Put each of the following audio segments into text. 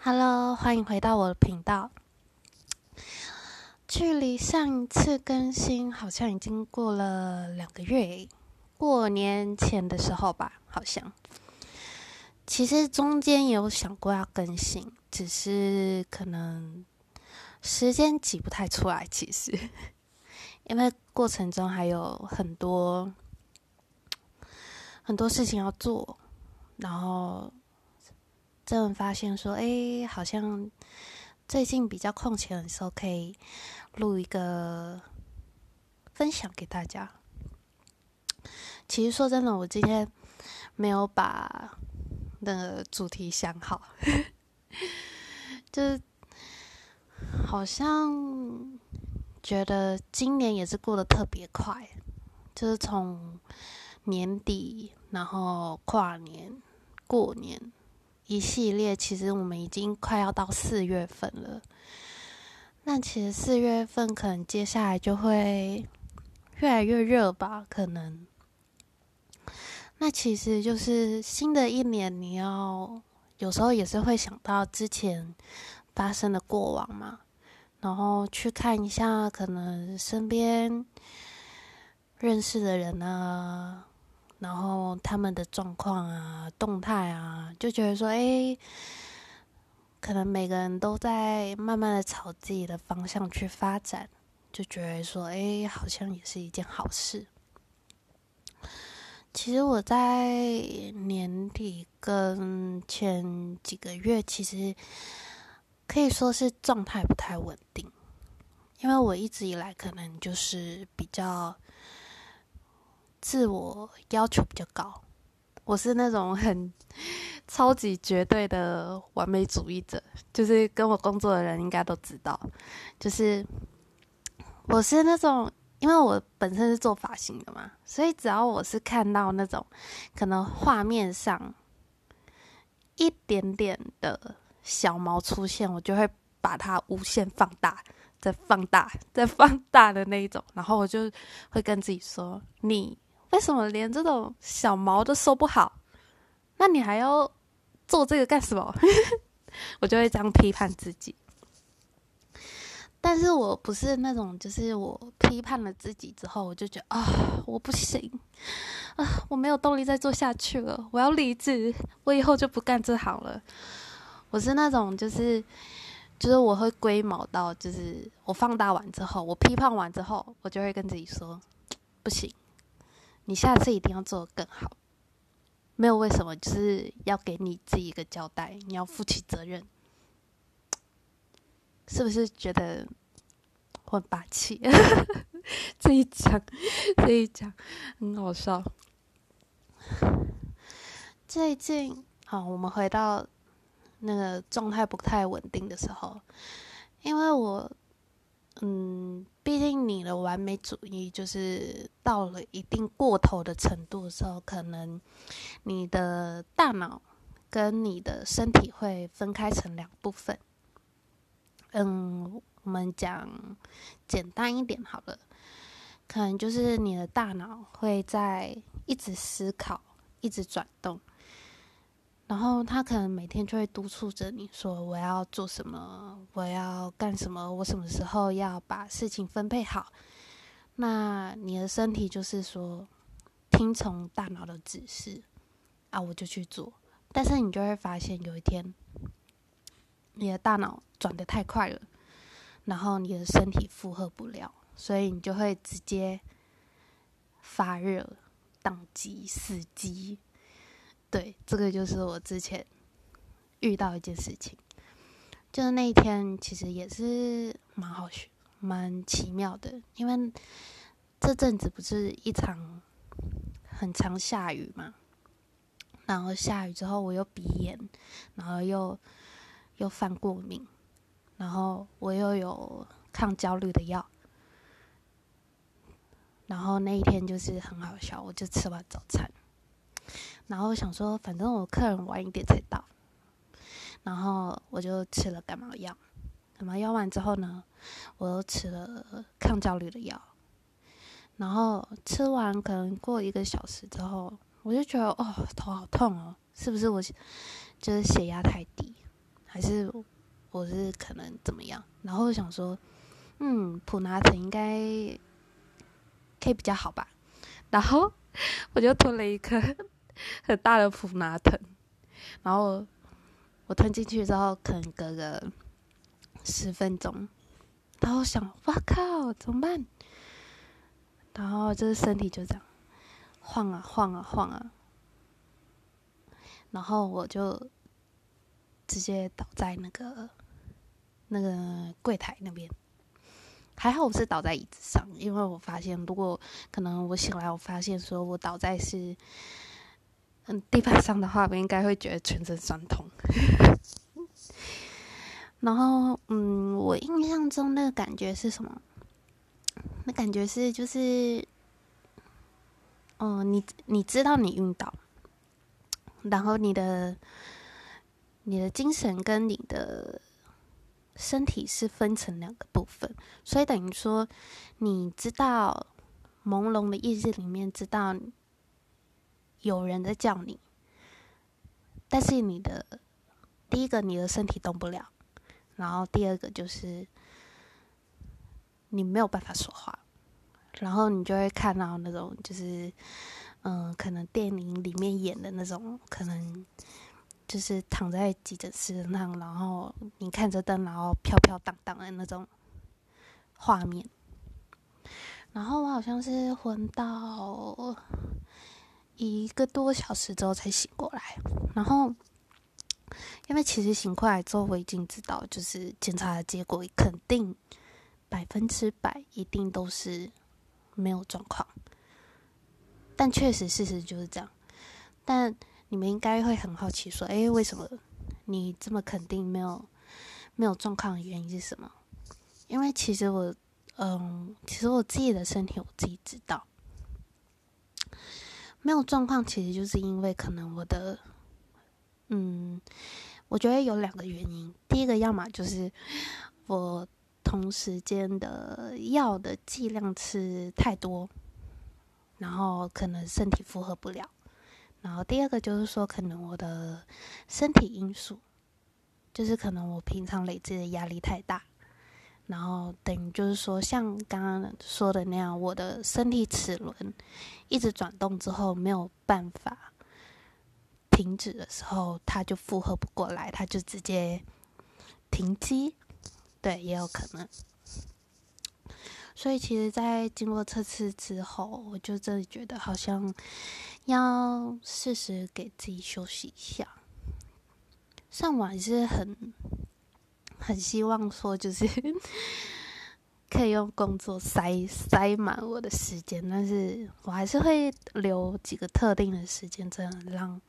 Hello，欢迎回到我的频道。距离上一次更新好像已经过了两个月，过年前的时候吧，好像。其实中间有想过要更新，只是可能时间挤不太出来。其实，因为过程中还有很多很多事情要做，然后。真的发现说，哎，好像最近比较空闲的时候，可以录一个分享给大家。其实说真的，我今天没有把那个主题想好，就是好像觉得今年也是过得特别快，就是从年底，然后跨年、过年。一系列，其实我们已经快要到四月份了。那其实四月份可能接下来就会越来越热吧？可能。那其实就是新的一年，你要有时候也是会想到之前发生的过往嘛，然后去看一下可能身边认识的人啊。然后他们的状况啊、动态啊，就觉得说，哎，可能每个人都在慢慢的朝自己的方向去发展，就觉得说，哎，好像也是一件好事。其实我在年底跟前几个月，其实可以说是状态不太稳定，因为我一直以来可能就是比较。自我要求比较高，我是那种很超级绝对的完美主义者，就是跟我工作的人应该都知道，就是我是那种，因为我本身是做发型的嘛，所以只要我是看到那种可能画面上一点点的小毛出现，我就会把它无限放大，再放大，再放大的那一种，然后我就会跟自己说你。为什么连这种小毛都收不好？那你还要做这个干什么？我就会这样批判自己。但是我不是那种，就是我批判了自己之后，我就觉得啊，我不行啊，我没有动力再做下去了，我要离职，我以后就不干这行了。我是那种，就是就是我会龟毛到，就是我放大完之后，我批判完之后，我就会跟自己说，不行。你下次一定要做的更好，没有为什么，就是要给你自己一个交代，你要负起责任，是不是觉得我很霸气？这一讲，这一讲很好笑。最近，好，我们回到那个状态不太稳定的时候，因为我。嗯，毕竟你的完美主义就是到了一定过头的程度的时候，可能你的大脑跟你的身体会分开成两部分。嗯，我们讲简单一点好了，可能就是你的大脑会在一直思考，一直转动。然后他可能每天就会督促着你说：“我要做什么？我要干什么？我什么时候要把事情分配好？”那你的身体就是说听从大脑的指示啊，我就去做。但是你就会发现有一天，你的大脑转的太快了，然后你的身体负荷不了，所以你就会直接发热、宕机、死机。对，这个就是我之前遇到一件事情，就是那一天其实也是蛮好学、蛮奇妙的，因为这阵子不是一场很常下雨嘛，然后下雨之后我又鼻炎，然后又又犯过敏，然后我又有抗焦虑的药，然后那一天就是很好笑，我就吃完早餐。然后想说，反正我客人晚一点才到，然后我就吃了感冒药。感冒药完之后呢，我又吃了抗焦虑的药。然后吃完可能过一个小时之后，我就觉得哦，头好痛哦，是不是我就是血压太低，还是我是可能怎么样？然后想说，嗯，普拿疼应该可以比较好吧。然后 我就吞了一颗很大的普拿疼，然后我吞进去之后，可能隔个十分钟，然后想，哇靠，怎么办？然后就是身体就这样晃啊晃啊晃啊，然后我就直接倒在那个那个柜台那边。还好我是倒在椅子上，因为我发现如果可能我醒来，我发现说我倒在是嗯地板上的话，我应该会觉得全身酸痛。然后嗯，我印象中那个感觉是什么？那感觉是就是，哦，你你知道你晕倒，然后你的你的精神跟你的。身体是分成两个部分，所以等于说，你知道朦胧的意识里面知道有人在叫你，但是你的第一个你的身体动不了，然后第二个就是你没有办法说话，然后你就会看到那种就是嗯，可能电影里面演的那种可能。就是躺在急诊室那，然后你看着灯，然后飘飘荡荡的那种画面。然后我好像是昏到一个多小时之后才醒过来。然后，因为其实醒过来之后，我已经知道，就是检查的结果肯定百分之百一定都是没有状况。但确实事实就是这样。但你们应该会很好奇，说：“哎，为什么你这么肯定没有没有状况的原因是什么？”因为其实我，嗯，其实我自己的身体我自己知道，没有状况，其实就是因为可能我的，嗯，我觉得有两个原因。第一个，要么就是我同时间的药的剂量吃太多，然后可能身体负荷不了。然后第二个就是说，可能我的身体因素，就是可能我平常累积的压力太大，然后等于就是说，像刚刚说的那样，我的身体齿轮一直转动之后没有办法停止的时候，它就负荷不过来，它就直接停机，对，也有可能。所以其实，在经过测试之后，我就真的觉得好像要适时给自己休息一下。上网是很很希望说，就是 可以用工作塞塞满我的时间，但是我还是会留几个特定的时间，这样让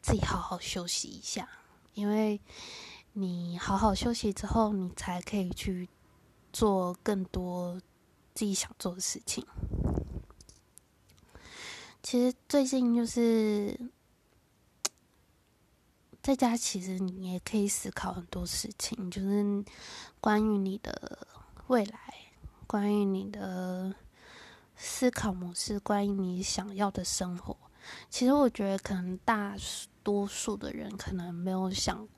自己好好休息一下。因为你好好休息之后，你才可以去做更多。自己想做的事情，其实最近就是在家，其实你也可以思考很多事情，就是关于你的未来，关于你的思考模式，关于你想要的生活。其实我觉得，可能大多数的人可能没有想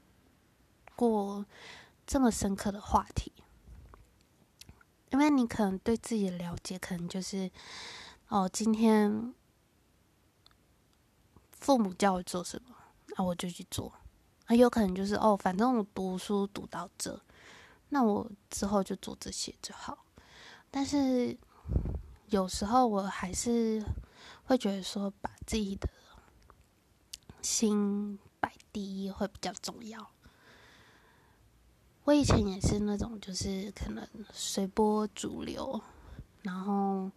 过这么深刻的话题。因为你可能对自己的了解，可能就是哦，今天父母叫我做什么，那我就去做。啊，有可能就是哦，反正我读书读到这，那我之后就做这些就好。但是有时候我还是会觉得说，把自己的心摆第一会比较重要。我以前也是那种，就是可能随波逐流，然后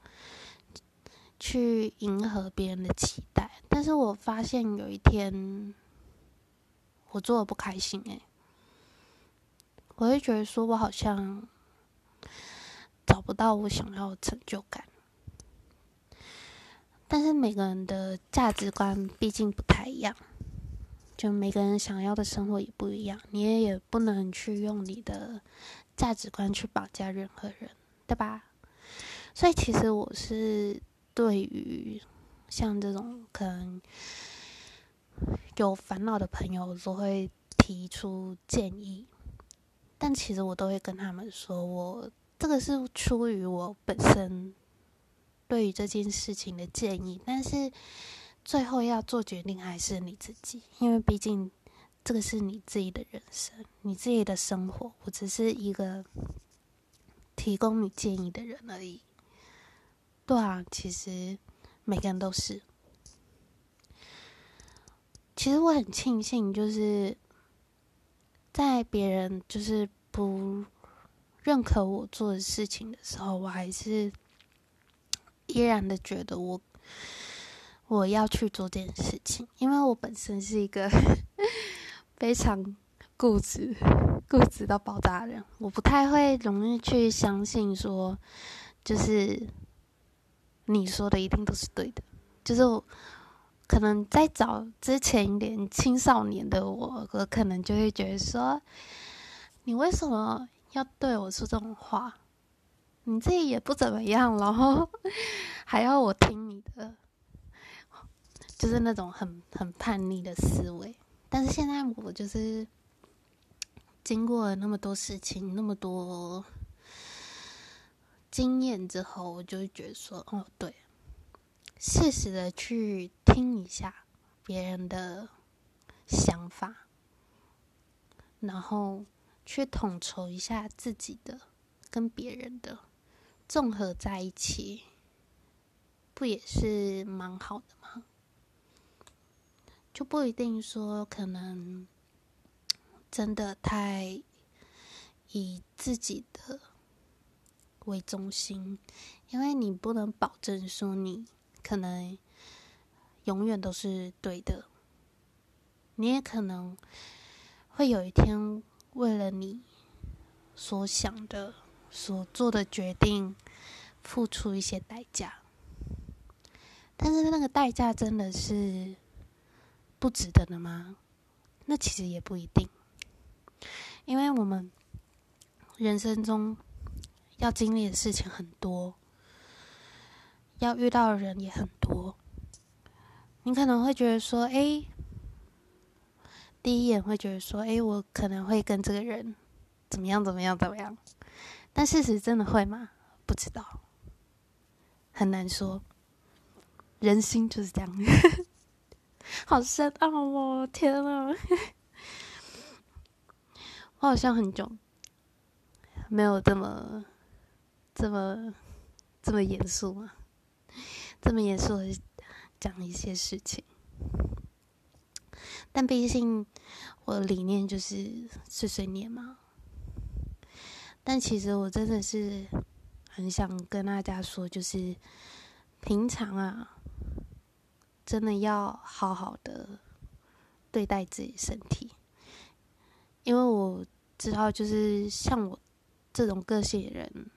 去迎合别人的期待。但是我发现有一天，我做的不开心，哎，我会觉得说我好像找不到我想要的成就感。但是每个人的价值观毕竟不太一样。就每个人想要的生活也不一样，你也也不能去用你的价值观去绑架任何人，对吧？所以其实我是对于像这种可能有烦恼的朋友，都会提提出建议，但其实我都会跟他们说，我这个是出于我本身对于这件事情的建议，但是最后要做决定还是你自己，因为毕竟这个是你自己的人生，你自己的生活，我只是一个提供你建议的人而已。对啊，其实每个人都是。其实我很庆幸，就是在别人就是不认可我做的事情的时候，我还是依然的觉得我我要去做这件事情，因为我本身是一个 非常固执、固执到爆炸的人，我不太会容易去相信说，就是你说的一定都是对的，就是。可能在早之前一点青少年的我，我可能就会觉得说，你为什么要对我说这种话？你自己也不怎么样，然 后还要我听你的，就是那种很很叛逆的思维。但是现在我就是经过了那么多事情，那么多经验之后，我就会觉得说，哦，对。适时的去听一下别人的想法，然后去统筹一下自己的跟别人的综合在一起，不也是蛮好的吗？就不一定说可能真的太以自己的为中心，因为你不能保证说你。可能永远都是对的，你也可能会有一天为了你所想的、所做的决定付出一些代价，但是那个代价真的是不值得的吗？那其实也不一定，因为我们人生中要经历的事情很多。要遇到的人也很多，你可能会觉得说：“哎，第一眼会觉得说，哎，我可能会跟这个人怎么样，怎么样，怎么样。”但事实真的会吗？不知道，很难说。人心就是这样，好深奥哦！天啊，我好像很久没有这么、这么、这么严肃啊。这么严肃的讲一些事情，但毕竟我的理念就是碎碎念嘛。但其实我真的是很想跟大家说，就是平常啊，真的要好好的对待自己身体，因为我知道，就是像我这种个性的人，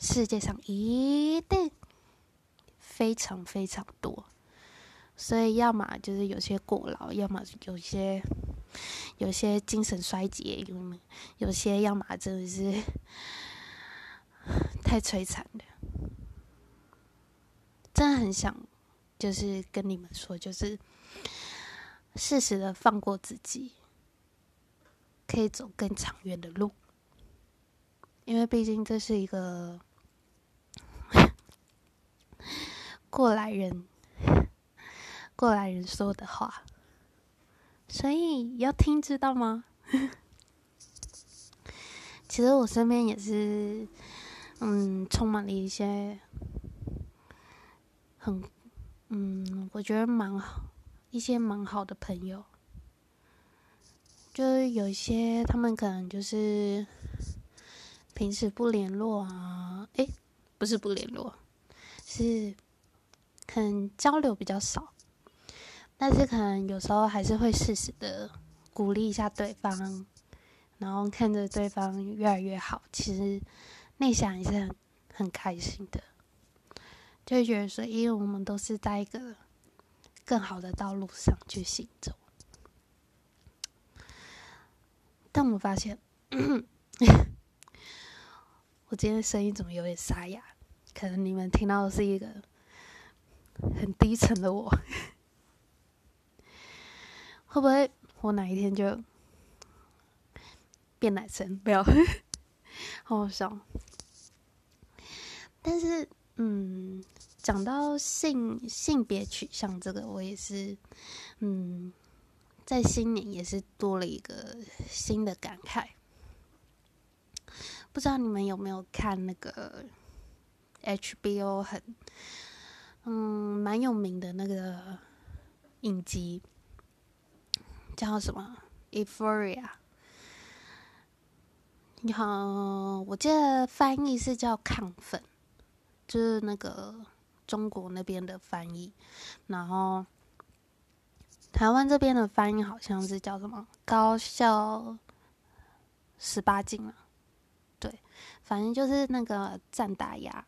世界上一定。非常非常多，所以要么就是有些过劳，要么有些有些精神衰竭，有有些要么真的是太摧残了。真的很想就是跟你们说，就是适时的放过自己，可以走更长远的路，因为毕竟这是一个。过来人，过来人说的话，所以要听，知道吗？其实我身边也是，嗯，充满了一些很，嗯，我觉得蛮好，一些蛮好的朋友，就是有一些他们可能就是平时不联络啊，诶，不是不联络，是。可能交流比较少，但是可能有时候还是会适时的鼓励一下对方，然后看着对方越来越好，其实内想也是很很开心的，就觉得说，因为我们都是在一个更好的道路上去行走。但我发现，我今天声音怎么有点沙哑？可能你们听到的是一个。很低沉的我，会不会我哪一天就变男生，不要，好好笑。但是，嗯，讲到性性别取向这个，我也是，嗯，在新年也是多了一个新的感慨。不知道你们有没有看那个 HBO 很，嗯，蛮有名的那个影集，叫什么《Euphoria》？你好，我记得翻译是叫“亢奋”。就是那个中国那边的翻译，然后台湾这边的翻译好像是叫什么“高校十八禁”啊？对，反正就是那个赞达亚，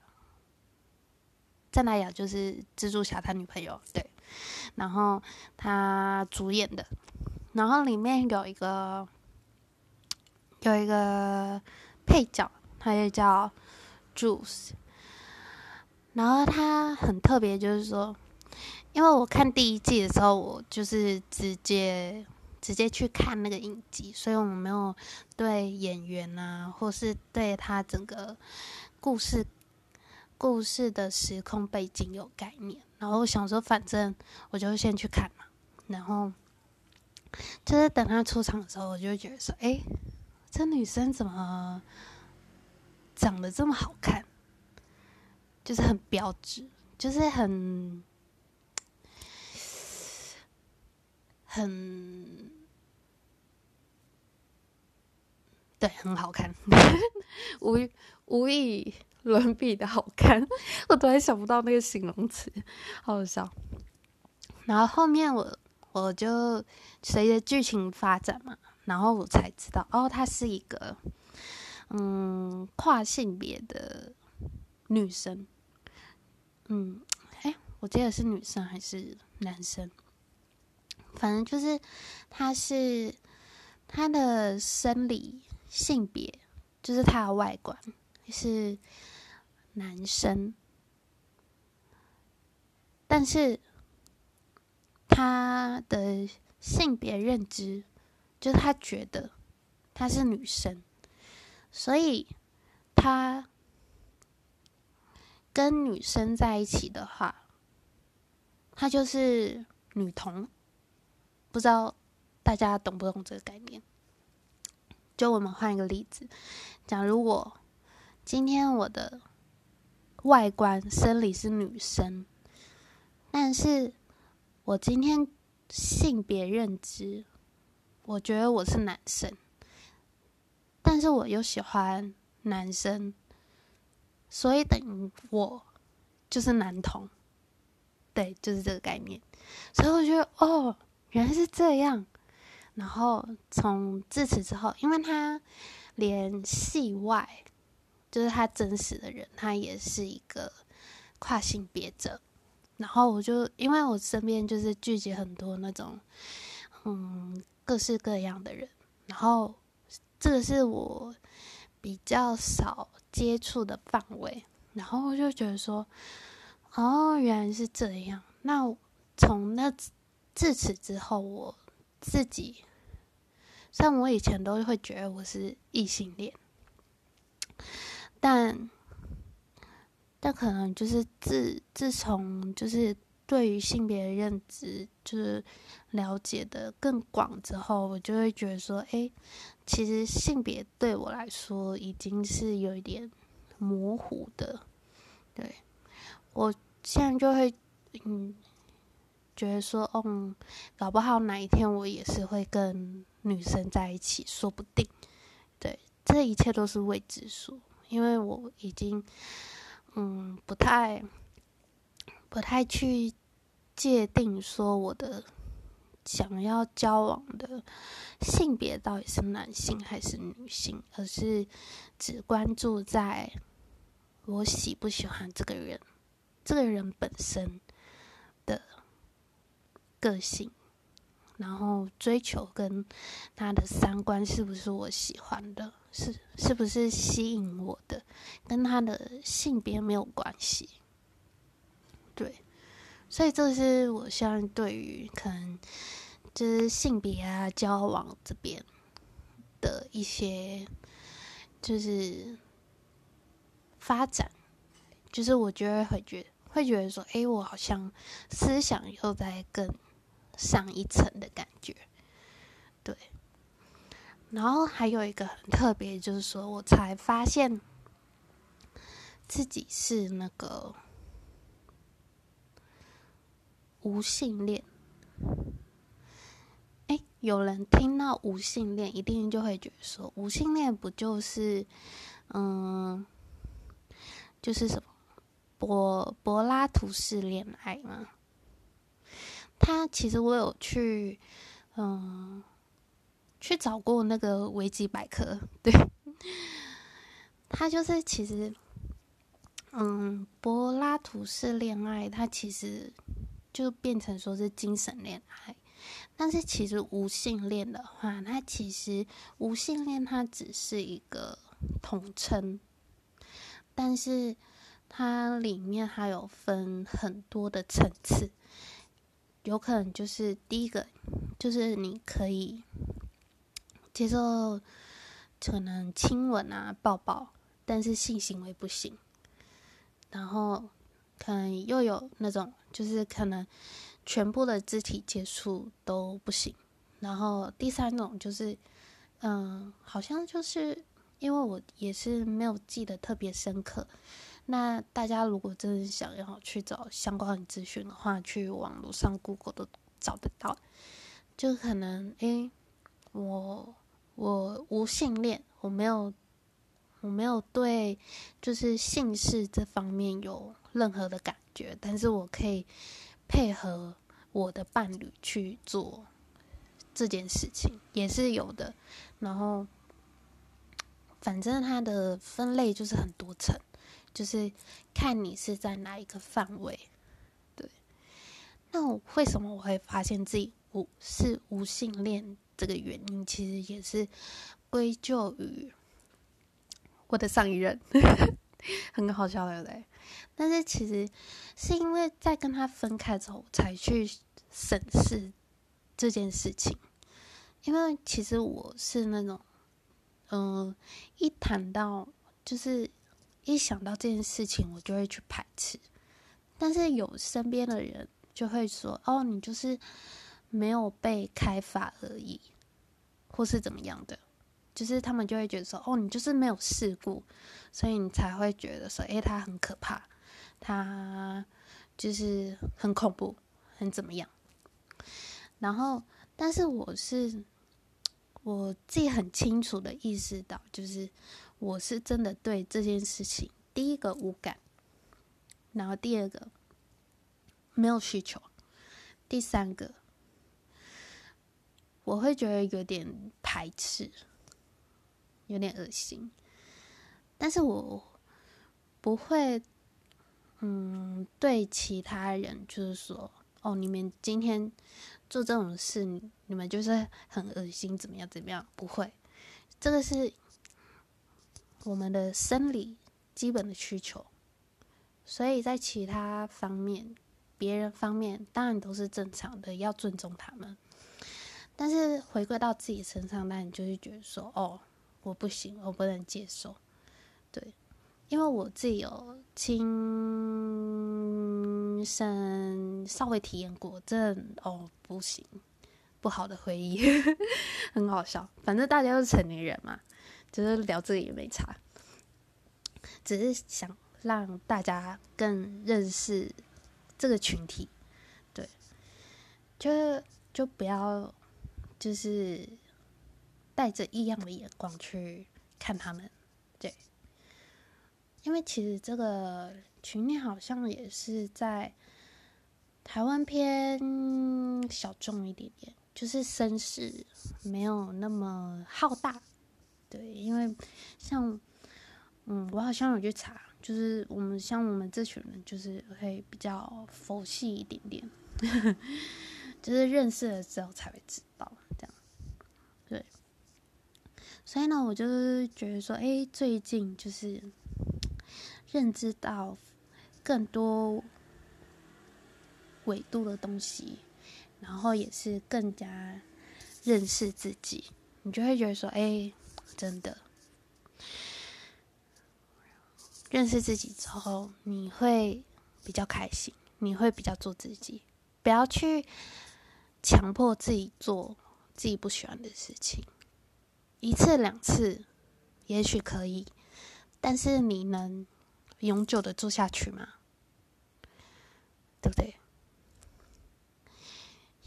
赞达雅就是蜘蛛侠他女朋友，对，然后他主演的，然后里面有一个有一个配角，他就叫 Juice。然后他很特别，就是说，因为我看第一季的时候，我就是直接直接去看那个影集，所以我们没有对演员啊，或是对他整个故事故事的时空背景有概念。然后我想说，反正我就先去看嘛。然后就是等他出场的时候，我就觉得说，哎，这女生怎么长得这么好看？就是很标致，就是很很对，很好看，无无意伦比的好看，我突然想不到那个形容词，好笑。然后后面我我就随着剧情发展嘛，然后我才知道，哦，她是一个嗯跨性别的女生。嗯，哎，我记得是女生还是男生？反正就是，她是她的生理性别，就是她的外观是男生，但是他的性别认知，就是他觉得他是女生，所以他。跟女生在一起的话，他就是女同。不知道大家懂不懂这个概念？就我们换一个例子，假如我今天我的外观生理是女生，但是我今天性别认知，我觉得我是男生，但是我又喜欢男生。所以等于我就是男同，对，就是这个概念。所以我觉得哦，原来是这样。然后从自此之后，因为他连戏外，就是他真实的人，他也是一个跨性别者。然后我就因为我身边就是聚集很多那种嗯各式各样的人，然后这个是我比较少。接触的范围，然后我就觉得说，哦，原来是这样。那从那自此之后，我自己，像我以前都会觉得我是异性恋，但但可能就是自自从就是对于性别认知就是了解的更广之后，我就会觉得说，哎。其实性别对我来说已经是有一点模糊的，对我现在就会嗯觉得说，嗯，搞不好哪一天我也是会跟女生在一起，说不定。对，这一切都是未知数，因为我已经嗯不太不太去界定说我的。想要交往的性别到底是男性还是女性，而是只关注在我喜不喜欢这个人，这个人本身的个性，然后追求跟他的三观是不是我喜欢的，是是不是吸引我的，跟他的性别没有关系。对。所以这是我现在对于可能就是性别啊交往这边的一些就是发展，就是我觉得会觉会觉得说，哎，我好像思想又在更上一层的感觉，对。然后还有一个很特别，就是说我才发现自己是那个无性恋。哎，有人听到无性恋，一定就会觉得说，无性恋不就是，嗯，就是什么柏柏拉图式恋爱吗？他其实我有去，嗯，去找过那个维基百科，对，他就是其实，嗯，柏拉图式恋爱，它其实就变成说是精神恋爱。但是其实无性恋的话，它其实无性恋它只是一个统称，但是它里面还有分很多的层次，有可能就是第一个就是你可以接受可能亲吻啊抱抱，但是性行为不行，然后可能又有那种就是可能。全部的肢体接触都不行，然后第三种就是，嗯，好像就是因为我也是没有记得特别深刻。那大家如果真的想要去找相关的资讯的话，去网络上 Google 都找得到。就可能，诶，我我无性恋，我没有我没有对就是性事这方面有任何的感觉，但是我可以。配合我的伴侣去做这件事情也是有的，然后反正它的分类就是很多层，就是看你是在哪一个范围。对，那我为什么我会发现自己无是无性恋这个原因，其实也是归咎于我的上一任，很好笑，对不对？但是其实是因为在跟他分开之后，才去审视这件事情。因为其实我是那种，嗯，一谈到就是一想到这件事情，我就会去排斥。但是有身边的人就会说：“哦，你就是没有被开发而已，或是怎么样的。”就是他们就会觉得说：“哦，你就是没有试过，所以你才会觉得说，哎，他很可怕。”他就是很恐怖，很怎么样？然后，但是我是我自己很清楚的意识到，就是我是真的对这件事情，第一个无感，然后第二个没有需求，第三个我会觉得有点排斥，有点恶心，但是我不会。嗯，对其他人就是说，哦，你们今天做这种事，你们就是很恶心，怎么样怎么样？不会，这个是我们的生理基本的需求，所以在其他方面，别人方面当然都是正常的，要尊重他们。但是回归到自己身上，那你就是觉得说，哦，我不行，我不能接受，对。因为我自己有亲身稍微体验过，这哦不行，不好的回忆，很好笑。反正大家都是成年人嘛，就是聊这个也没差，只是想让大家更认识这个群体，对，就就不要就是带着异样的眼光去看他们，对。因为其实这个群体好像也是在台湾偏小众一点点，就是声势没有那么浩大。对，因为像嗯，我好像有去查，就是我们像我们这群人，就是会比较佛系一点点，就是认识了之后才会知道这样。对，所以呢，我就是觉得说，哎，最近就是。认知到更多纬度的东西，然后也是更加认识自己，你就会觉得说：“哎，真的。认识自己之后，你会比较开心，你会比较做自己，不要去强迫自己做自己不喜欢的事情。一次两次，也许可以，但是你能永久的做下去吗？对不对？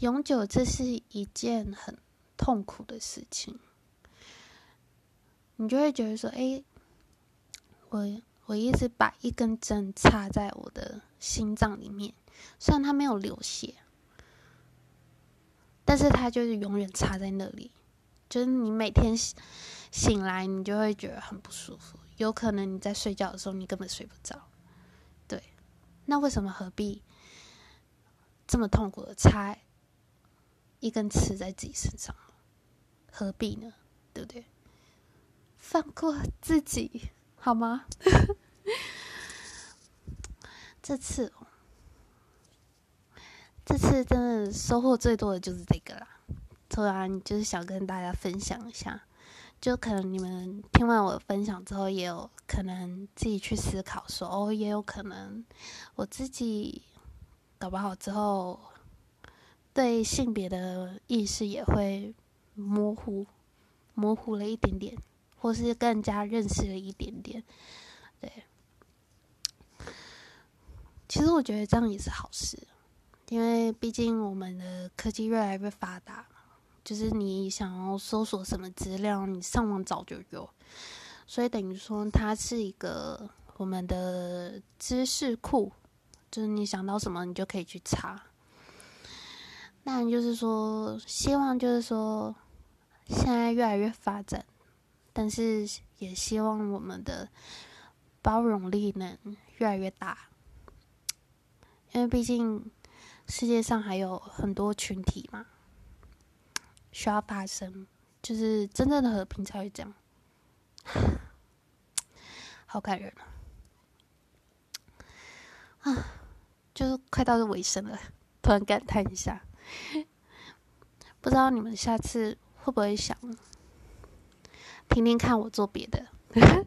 永久，这是一件很痛苦的事情。你就会觉得说：“哎，我。”我一直把一根针插在我的心脏里面，虽然它没有流血，但是它就是永远插在那里。就是你每天醒来，你就会觉得很不舒服。有可能你在睡觉的时候，你根本睡不着。对，那为什么何必这么痛苦的插一根刺在自己身上呢？何必呢？对不对？放过自己。好吗？这次，这次真的收获最多的就是这个啦。突然就是想跟大家分享一下，就可能你们听完我的分享之后，也有可能自己去思考，说哦，也有可能我自己搞不好之后，对性别的意识也会模糊，模糊了一点点。或是更加认识了一点点，对。其实我觉得这样也是好事，因为毕竟我们的科技越来越发达，就是你想要搜索什么资料，你上网找就有。所以等于说，它是一个我们的知识库，就是你想到什么，你就可以去查。那就是说，希望就是说，现在越来越发展。但是也希望我们的包容力能越来越大，因为毕竟世界上还有很多群体嘛，需要发声，就是真正的和平才会这样。好感人啊！啊，就是快到尾声了，突然感叹一下，不知道你们下次会不会想？听听看，我做别的，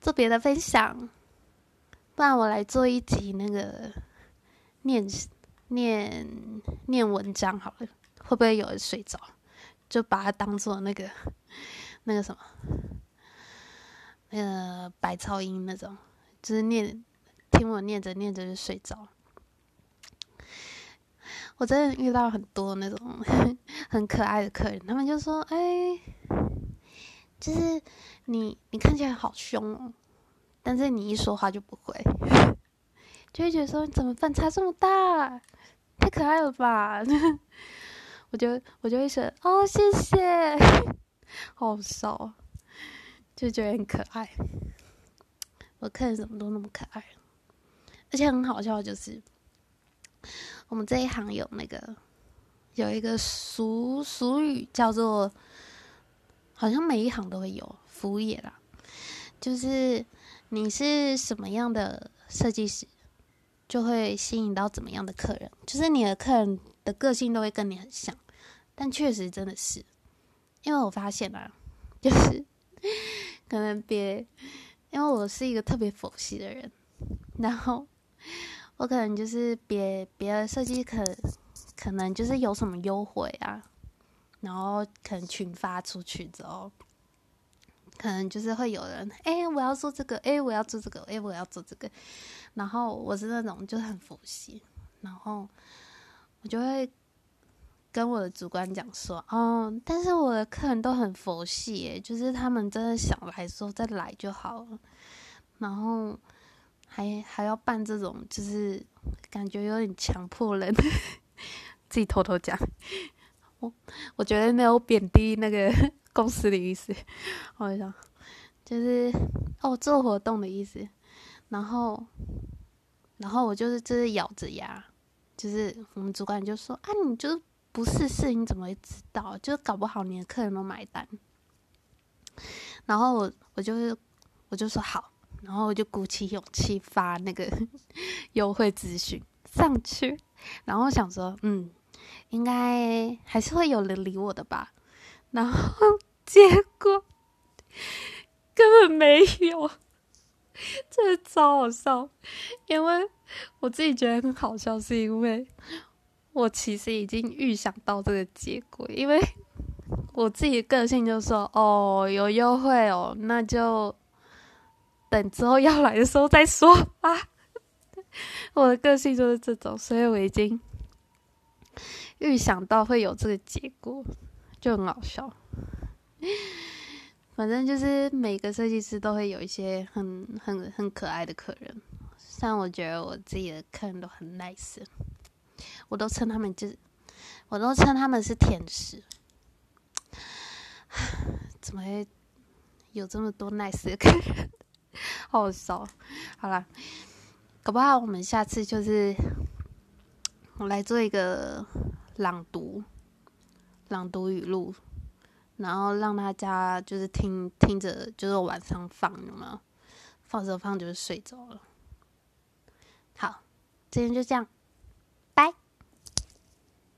做别的分享，不然我来做一集那个念念念文章好了，会不会有人睡着？就把它当做那个那个什么，那个白噪音那种，就是念听我念着念着就睡着。我真的遇到很多那种 很可爱的客人，他们就说：“哎。”就是你，你看起来好凶哦，但是你一说话就不会，就会觉得说你怎么反差这么大，太可爱了吧？我就我就会说哦，谢谢，好少，就觉得很可爱。我客人怎么都那么可爱，而且很好笑，就是我们这一行有那个有一个俗俗语叫做。好像每一行都会有服务业啦，就是你是什么样的设计师，就会吸引到怎么样的客人，就是你的客人的个性都会跟你很像，但确实真的是，因为我发现啊，就是可能别，因为我是一个特别佛系的人，然后我可能就是别别的设计可可能就是有什么优惠啊。然后可能群发出去之后，可能就是会有人，哎，我要做这个，哎，我要做这个，哎，我要做这个。然后我是那种就是很佛系，然后我就会跟我的主管讲说，哦，但是我的客人都很佛系，就是他们真的想来说再来就好了。然后还还要办这种，就是感觉有点强迫人，自己偷偷讲。我我觉得没有贬低那个 公司的意思，我想就是哦做活动的意思，然后然后我就是就是咬着牙，就是我们主管就说啊，你就是不试试你怎么会知道？就是搞不好你的客人都买单。然后我我就是我就说好，然后我就鼓起勇气发那个 优惠资讯上去，然后想说嗯。应该还是会有人理我的吧，然后结果根本没有，这超好笑。因为我自己觉得很好笑，是因为我其实已经预想到这个结果，因为我自己的个性就说：“哦，有优惠哦，那就等之后要来的时候再说吧。”我的个性就是这种，所以我已经预想到会有这个结果，就很好笑。反正就是每个设计师都会有一些很很很可爱的客人，像我觉得我自己的客人都很 nice，我都称他们就是，我都称他们是天使。怎么会有这么多 nice 的客人？好笑。好了。搞不好我们下次就是我来做一个朗读，朗读语录，然后让大家就是听听着，就是晚上放，有没有？放着放就是睡着了。好，今天就这样。